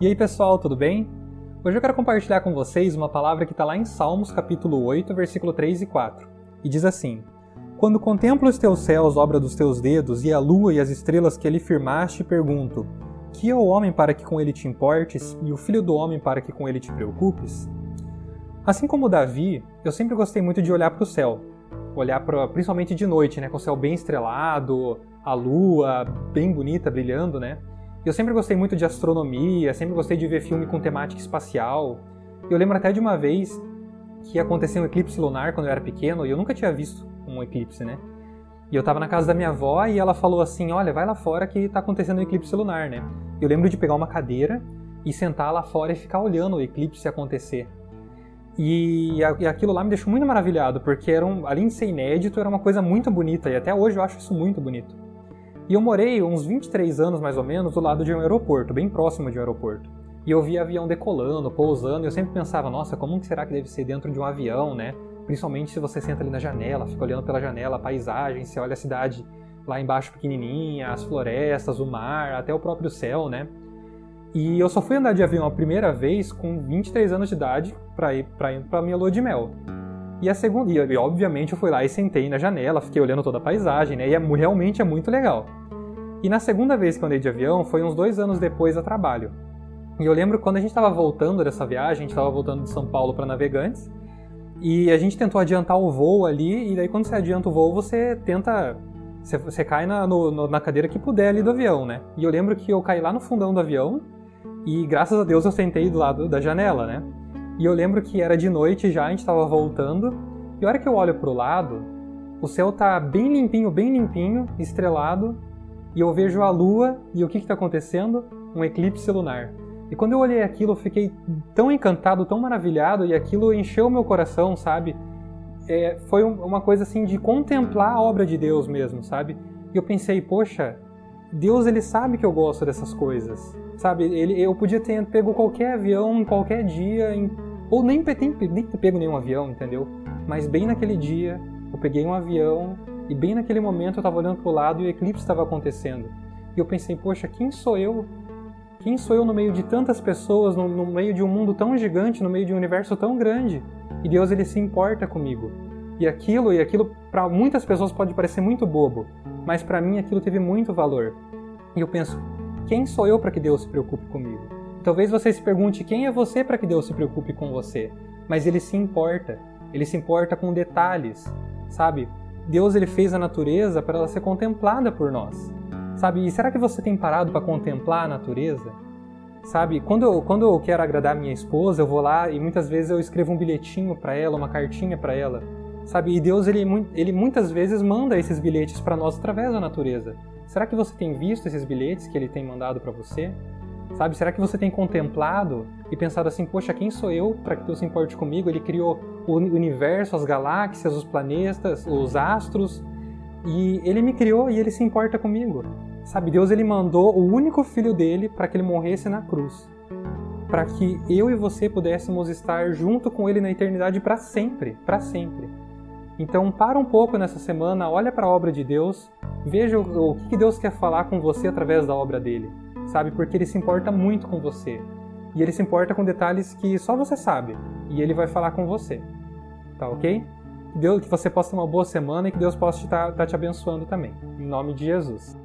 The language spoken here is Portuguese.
E aí pessoal, tudo bem? Hoje eu quero compartilhar com vocês uma palavra que está lá em Salmos capítulo 8, versículo 3 e 4. E diz assim: Quando contemplo os teus céus, obra dos teus dedos, e a lua e as estrelas que ele firmaste, pergunto: Que é o homem para que com ele te importes, e o filho do homem para que com ele te preocupes? Assim como Davi, eu sempre gostei muito de olhar para o céu. Olhar pra, principalmente de noite, né, com o céu bem estrelado, a lua bem bonita, brilhando, né? Eu sempre gostei muito de astronomia, sempre gostei de ver filme com temática espacial. Eu lembro até de uma vez que aconteceu um eclipse lunar quando eu era pequeno e eu nunca tinha visto um eclipse, né? E eu tava na casa da minha avó e ela falou assim: Olha, vai lá fora que tá acontecendo um eclipse lunar, né? Eu lembro de pegar uma cadeira e sentar lá fora e ficar olhando o eclipse acontecer. E, e aquilo lá me deixou muito maravilhado, porque era um, além de ser inédito, era uma coisa muito bonita e até hoje eu acho isso muito bonito. E eu morei uns 23 anos mais ou menos do lado de um aeroporto, bem próximo de um aeroporto. E eu via avião decolando, pousando, e eu sempre pensava, nossa, como será que deve ser dentro de um avião, né? Principalmente se você senta ali na janela, fica olhando pela janela a paisagem, você olha a cidade lá embaixo pequenininha, as florestas, o mar, até o próprio céu, né? E eu só fui andar de avião a primeira vez com 23 anos de idade para ir para minha lua de mel. E a segunda, e obviamente eu fui lá e sentei na janela, fiquei olhando toda a paisagem, né? E é, realmente é muito legal. E na segunda vez que eu andei de avião foi uns dois anos depois a trabalho. E eu lembro quando a gente estava voltando dessa viagem, a gente estava voltando de São Paulo para Navegantes, e a gente tentou adiantar o voo ali, e daí quando você adianta o voo, você tenta. Você, você cai na, no, na cadeira que puder ali do avião, né? E eu lembro que eu caí lá no fundão do avião, e graças a Deus eu sentei do lado da janela, né? E eu lembro que era de noite já, a gente estava voltando, e a hora que eu olho para o lado, o céu tá bem limpinho, bem limpinho, estrelado, e eu vejo a lua, e o que está acontecendo? Um eclipse lunar. E quando eu olhei aquilo, eu fiquei tão encantado, tão maravilhado, e aquilo encheu meu coração, sabe? É, foi uma coisa assim de contemplar a obra de Deus mesmo, sabe? E eu pensei, poxa, Deus ele sabe que eu gosto dessas coisas, sabe? Ele, eu podia ter pego qualquer avião em qualquer dia, em ou nem, nem, nem ter pego nenhum avião, entendeu? Mas bem naquele dia, eu peguei um avião e bem naquele momento eu estava olhando para o lado e o eclipse estava acontecendo. E eu pensei, poxa, quem sou eu? Quem sou eu no meio de tantas pessoas, no, no meio de um mundo tão gigante, no meio de um universo tão grande? E Deus ele se importa comigo. E aquilo, e aquilo para muitas pessoas pode parecer muito bobo, mas para mim aquilo teve muito valor. E eu penso, quem sou eu para que Deus se preocupe comigo? Talvez você se pergunte quem é você para que Deus se preocupe com você, mas ele se importa. Ele se importa com detalhes, sabe? Deus ele fez a natureza para ela ser contemplada por nós. Sabe? E será que você tem parado para contemplar a natureza? Sabe? Quando eu, quando eu quero agradar minha esposa, eu vou lá e muitas vezes eu escrevo um bilhetinho para ela, uma cartinha para ela. Sabe? E Deus ele, ele muitas vezes manda esses bilhetes para nós através da natureza. Será que você tem visto esses bilhetes que ele tem mandado para você? Sabe, será que você tem contemplado e pensado assim, poxa, quem sou eu para que Deus se importe comigo? Ele criou o universo, as galáxias, os planetas, os astros, e ele me criou e ele se importa comigo. Sabe, Deus ele mandou o único filho dele para que ele morresse na cruz, para que eu e você pudéssemos estar junto com ele na eternidade para sempre, para sempre. Então, para um pouco nessa semana, olha para a obra de Deus, veja o que Deus quer falar com você através da obra dele sabe? Porque ele se importa muito com você. E ele se importa com detalhes que só você sabe. E ele vai falar com você. Tá ok? Que, Deus, que você possa ter uma boa semana e que Deus possa estar tá, tá te abençoando também. Em nome de Jesus.